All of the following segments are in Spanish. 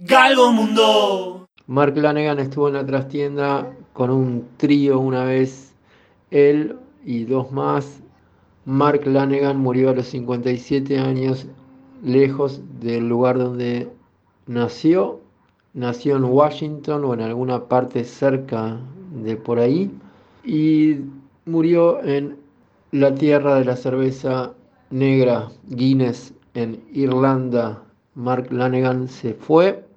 Galgo Mundo. Mark Lanegan estuvo en la trastienda con un trío una vez, él y dos más. Mark Lanegan murió a los 57 años, lejos del lugar donde nació. Nació en Washington o en alguna parte cerca de por ahí. Y murió en la tierra de la cerveza negra, Guinness, en Irlanda. Mark Lanegan se fue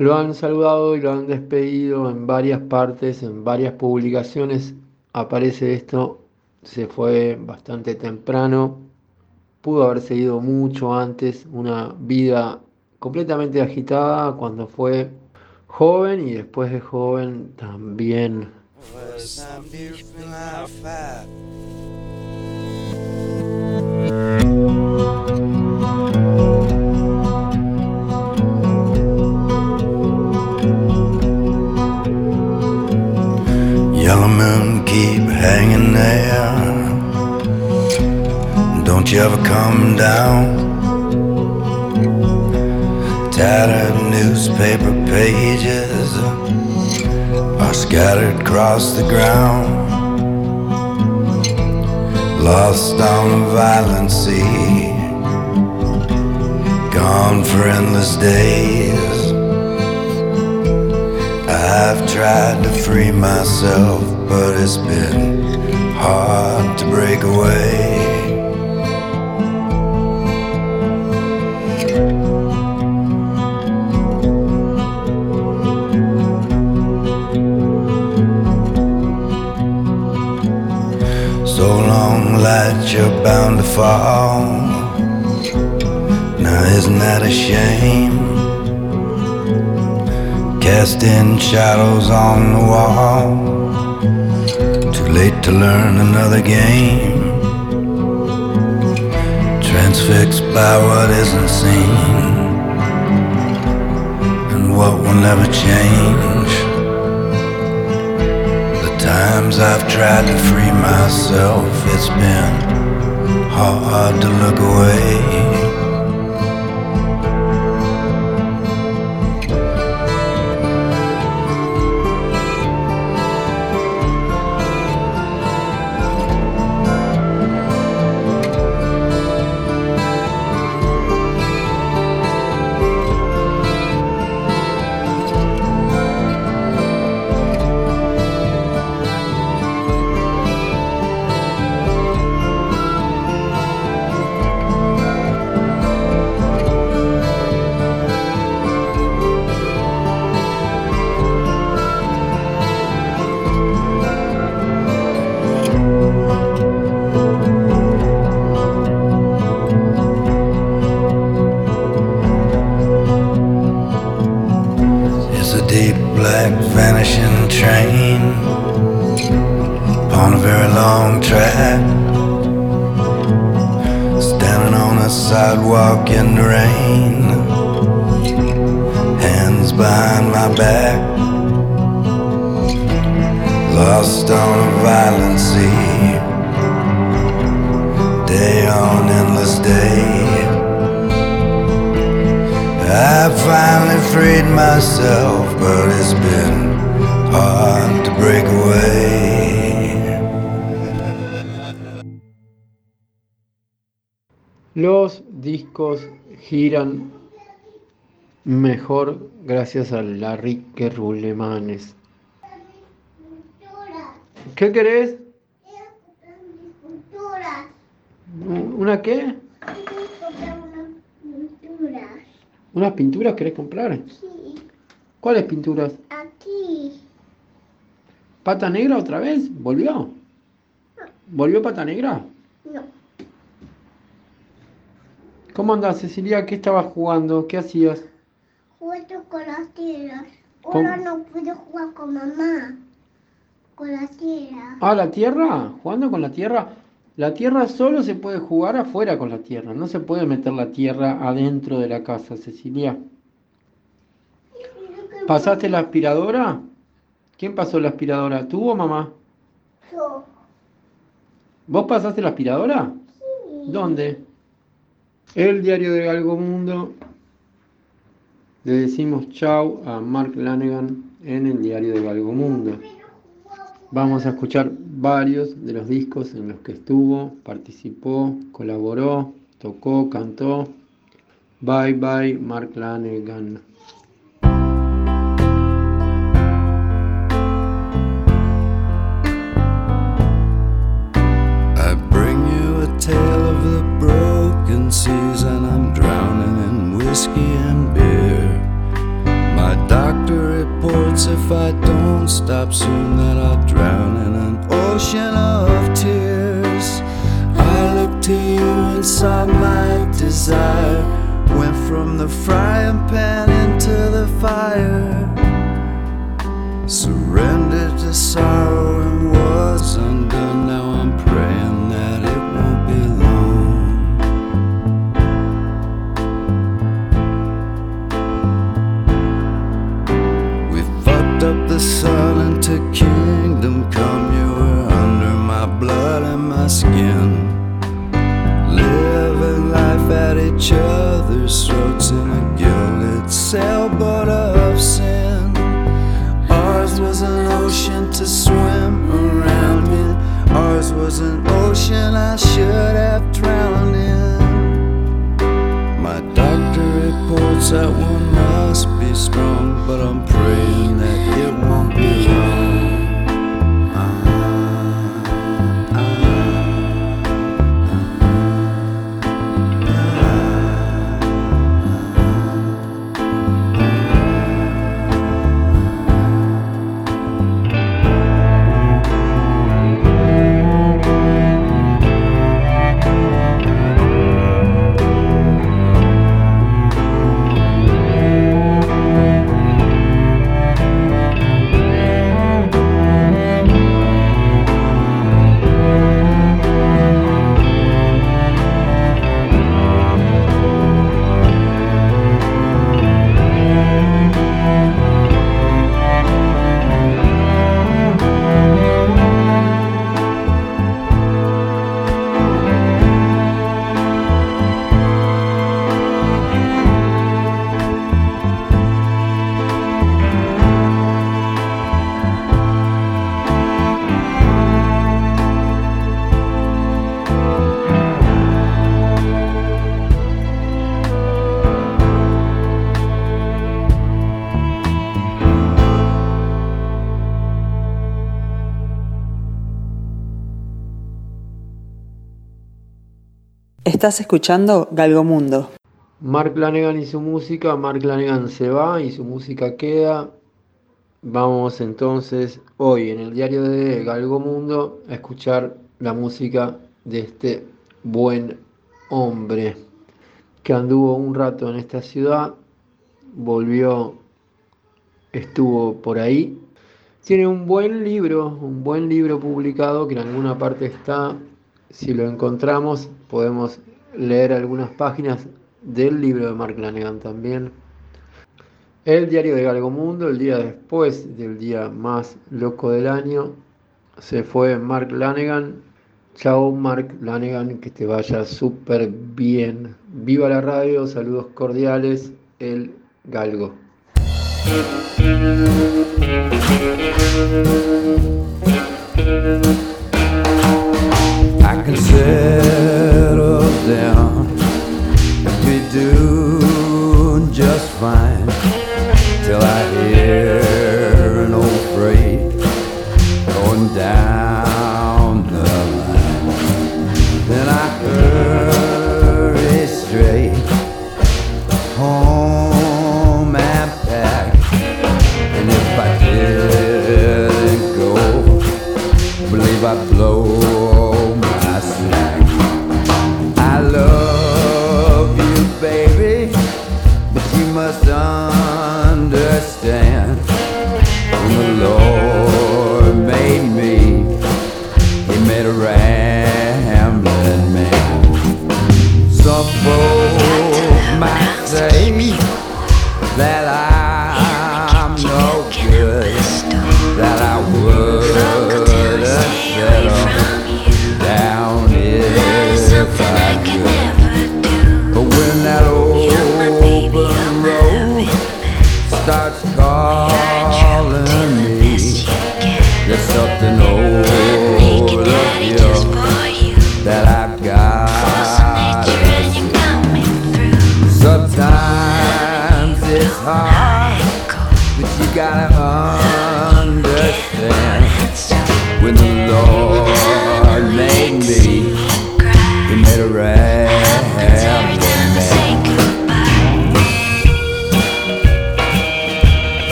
lo han saludado y lo han despedido en varias partes, en varias publicaciones. Aparece esto, se fue bastante temprano. Pudo haberse ido mucho antes, una vida completamente agitada cuando fue joven y después de joven también. Hanging there. Don't you ever come down? Tattered newspaper pages uh, are scattered across the ground. Lost on a violent sea, gone for endless days. I've tried to free myself, but it's been hard to break away. So long, light, you're bound to fall. Now, isn't that a shame? Casting shadows on the wall. Too late to learn another game. Transfixed by what isn't seen and what will never change. The times I've tried to free myself, it's been hard to look away. Sidewalk in the rain, hands behind my back. Lost on a violent sea, day on endless day. I finally freed myself, but it's been hard to break Los discos giran mejor gracias a Larry que Rulemanes. ¿Qué querés? ¿Una qué? ¿Unas pinturas querés comprar? Sí, ¿Cuáles pinturas? aquí. ¿Pata negra otra vez? ¿Volvió? ¿Volvió pata negra? No, ¿Cómo andás, Cecilia? ¿Qué estabas jugando? ¿Qué hacías? juego con las tierras. ¿Cómo? Ahora no puedo jugar con mamá. Con la tierra. Ah, la tierra, jugando con la tierra. La tierra solo se puede jugar afuera con la tierra, no se puede meter la tierra adentro de la casa, Cecilia. ¿Pasaste la aspiradora? ¿Quién pasó la aspiradora? ¿Tú o mamá? Yo. ¿Vos pasaste la aspiradora? Sí. ¿Dónde? El diario de Algo Mundo. Le decimos chau a Mark Lanegan en el diario de Mundo. Vamos a escuchar varios de los discos en los que estuvo, participó, colaboró, tocó, cantó. Bye bye, Mark Lanegan. If I don't stop soon that I'll drown in an ocean of tears. I look to you and saw my desire went from the frying pan my skin. Living life at each other's throats in a gilded sailboat of sin. Ours was an ocean to swim around in. Ours was an ocean I should have drowned in. My doctor reports that one must be strong, but I'm praying that Estás escuchando Galgomundo. Mark Lanegan y su música, Mark Lanegan se va y su música queda. Vamos entonces hoy en el diario de Galgo Mundo a escuchar la música de este buen hombre que anduvo un rato en esta ciudad, volvió, estuvo por ahí. Tiene un buen libro, un buen libro publicado que en alguna parte está. Si lo encontramos, podemos leer algunas páginas del libro de Mark Lanegan también. El diario de Galgomundo, el día después del día más loco del año, se fue Mark Lanegan. Chao Mark Lanegan, que te vaya súper bien. Viva la radio, saludos cordiales, el Galgo. Yeah.